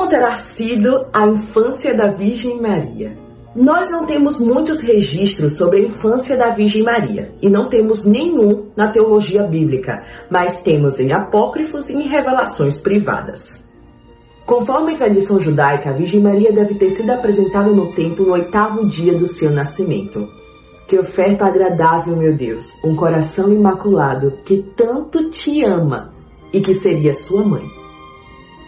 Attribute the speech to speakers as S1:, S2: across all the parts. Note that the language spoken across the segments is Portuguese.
S1: Como terá sido a infância da Virgem Maria? Nós não temos muitos registros sobre a infância da Virgem Maria e não temos nenhum na teologia bíblica, mas temos em apócrifos e em revelações privadas. Conforme a tradição judaica, a Virgem Maria deve ter sido apresentada no templo no oitavo dia do seu nascimento. Que oferta agradável, meu Deus, um coração imaculado que tanto te ama e que seria sua mãe.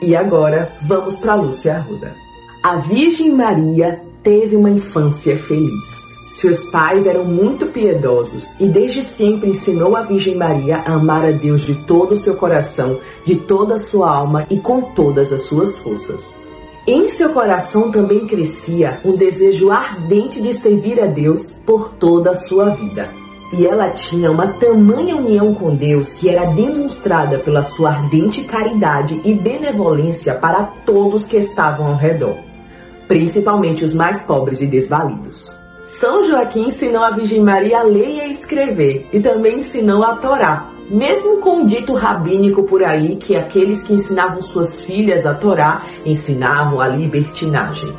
S1: E agora vamos para Lúcia Arruda. A Virgem Maria teve uma infância feliz. Seus pais eram muito piedosos e desde sempre ensinou a Virgem Maria a amar a Deus de todo o seu coração, de toda a sua alma e com todas as suas forças. Em seu coração também crescia um desejo ardente de servir a Deus por toda a sua vida. E ela tinha uma tamanha união com Deus que era demonstrada pela sua ardente caridade e benevolência para todos que estavam ao redor principalmente os mais pobres e desvalidos. São Joaquim ensinou a Virgem Maria a ler e a escrever e também ensinou a Torá, mesmo com um dito rabínico por aí que aqueles que ensinavam suas filhas a Torá ensinavam a libertinagem.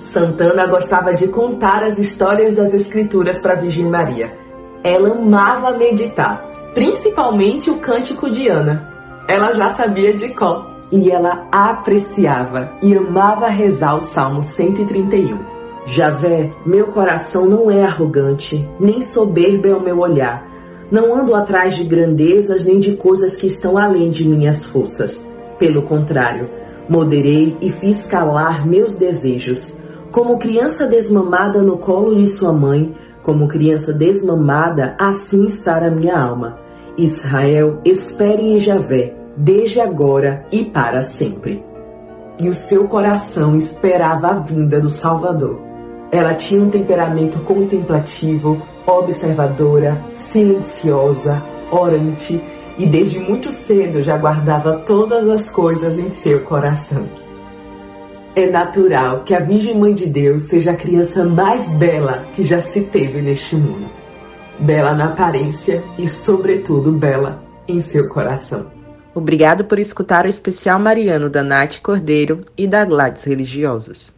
S1: Santana gostava de contar as histórias das Escrituras para a Virgem Maria. Ela amava meditar, principalmente o Cântico de Ana. Ela já sabia de cor e ela apreciava e amava rezar o Salmo 131. Javé, meu coração não é arrogante, nem soberbo é o meu olhar. Não ando atrás de grandezas nem de coisas que estão além de minhas forças. Pelo contrário, moderei e fiz calar meus desejos. Como criança desmamada no colo de sua mãe, como criança desmamada, assim está a minha alma. Israel, espere em Javé, desde agora e para sempre. E o seu coração esperava a vinda do Salvador. Ela tinha um temperamento contemplativo, observadora, silenciosa, orante e desde muito cedo já guardava todas as coisas em seu coração. É natural que a Virgem Mãe de Deus seja a criança mais bela que já se teve neste mundo. Bela na aparência e, sobretudo, bela em seu coração.
S2: Obrigado por escutar o especial mariano da Nath Cordeiro e da Gladys Religiosos.